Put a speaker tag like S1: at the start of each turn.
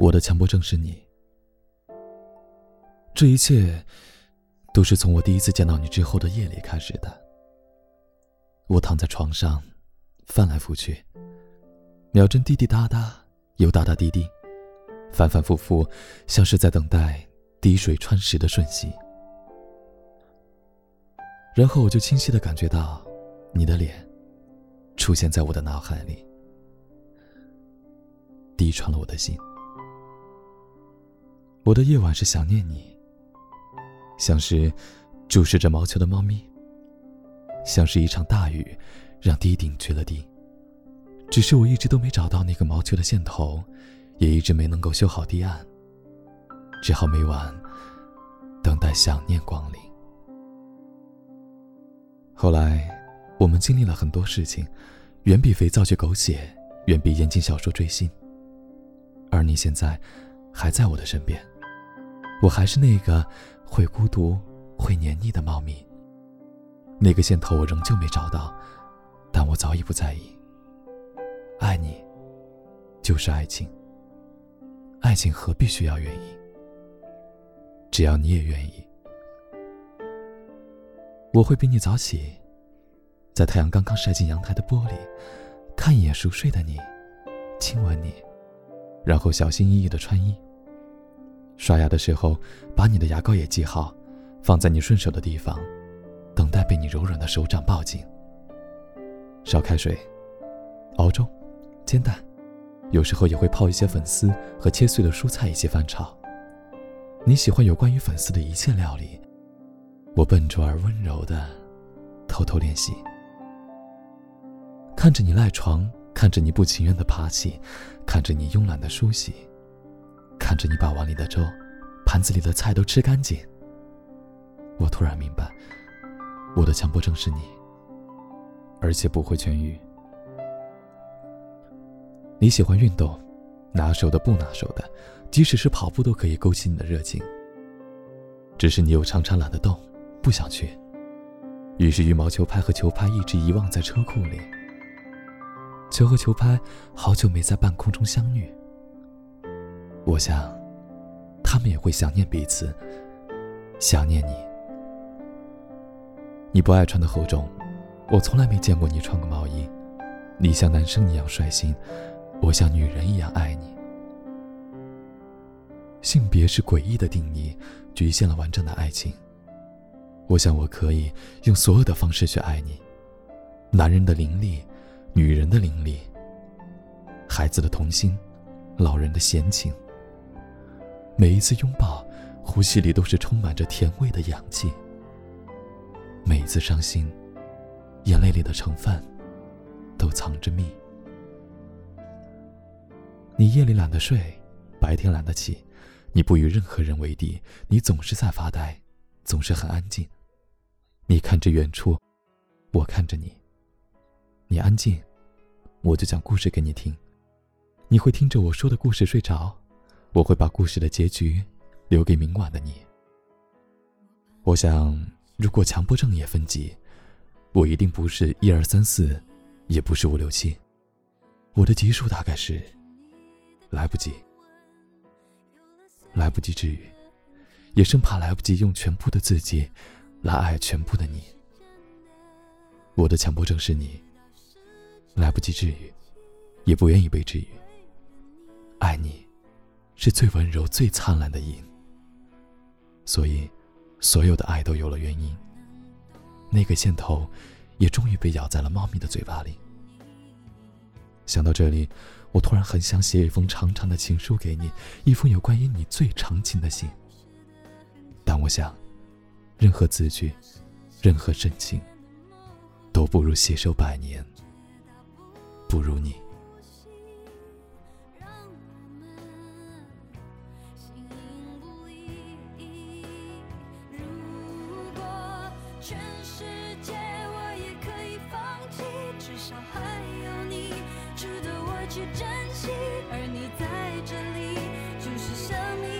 S1: 我的强迫症是你。这一切，都是从我第一次见到你之后的夜里开始的。我躺在床上，翻来覆去，秒针滴滴答答，又答答滴滴，反反复复，像是在等待滴水穿石的瞬息。然后我就清晰的感觉到，你的脸，出现在我的脑海里，滴穿了我的心。我的夜晚是想念你，像是注视着毛球的猫咪，像是一场大雨，让堤顶决了堤。只是我一直都没找到那个毛球的线头，也一直没能够修好堤岸，只好每晚等待想念光临。后来，我们经历了很多事情，远比肥皂剧狗血，远比言情小说追星。而你现在，还在我的身边。我还是那个会孤独、会黏腻的猫咪。那个线头我仍旧没找到，但我早已不在意。爱你，就是爱情。爱情何必需要原因？只要你也愿意，我会比你早起，在太阳刚刚晒进阳台的玻璃，看一眼熟睡的你，亲吻你，然后小心翼翼的穿衣。刷牙的时候，把你的牙膏也记好，放在你顺手的地方，等待被你柔软的手掌抱紧。烧开水，熬粥，煎蛋，有时候也会泡一些粉丝和切碎的蔬菜一起翻炒。你喜欢有关于粉丝的一切料理，我笨拙而温柔的偷偷练习。看着你赖床，看着你不情愿的爬起，看着你慵懒的梳洗。看着你把碗里的粥、盘子里的菜都吃干净，我突然明白，我的强迫症是你，而且不会痊愈。你喜欢运动，拿手的不拿手的，即使是跑步都可以勾起你的热情。只是你又常常懒得动，不想去，于是羽毛球拍和球拍一直遗忘在车库里。球和球拍好久没在半空中相遇。我想，他们也会想念彼此，想念你。你不爱穿的厚重，我从来没见过你穿过毛衣。你像男生一样率性，我像女人一样爱你。性别是诡异的定义，局限了完整的爱情。我想我可以用所有的方式去爱你，男人的凌厉，女人的凌厉，孩子的童心，老人的闲情。每一次拥抱，呼吸里都是充满着甜味的氧气。每一次伤心，眼泪里的成分都藏着蜜。你夜里懒得睡，白天懒得起，你不与任何人为敌，你总是在发呆，总是很安静。你看着远处，我看着你。你安静，我就讲故事给你听。你会听着我说的故事睡着。我会把故事的结局留给明晚的你。我想，如果强迫症也分级，我一定不是一二三四，也不是五六七，我的级数大概是来不及，来不及治愈，也生怕来不及用全部的自己来爱全部的你。我的强迫症是你，来不及治愈，也不愿意被治愈，爱你。是最温柔、最灿烂的影，所以，所有的爱都有了原因。那个线头，也终于被咬在了猫咪的嘴巴里。想到这里，我突然很想写一封长长的情书给你，一封有关于你最长情的信。但我想，任何字句，任何深情，都不如携手百年，不如你。
S2: 至少还有你值得我去珍惜，而你在这里就是生命。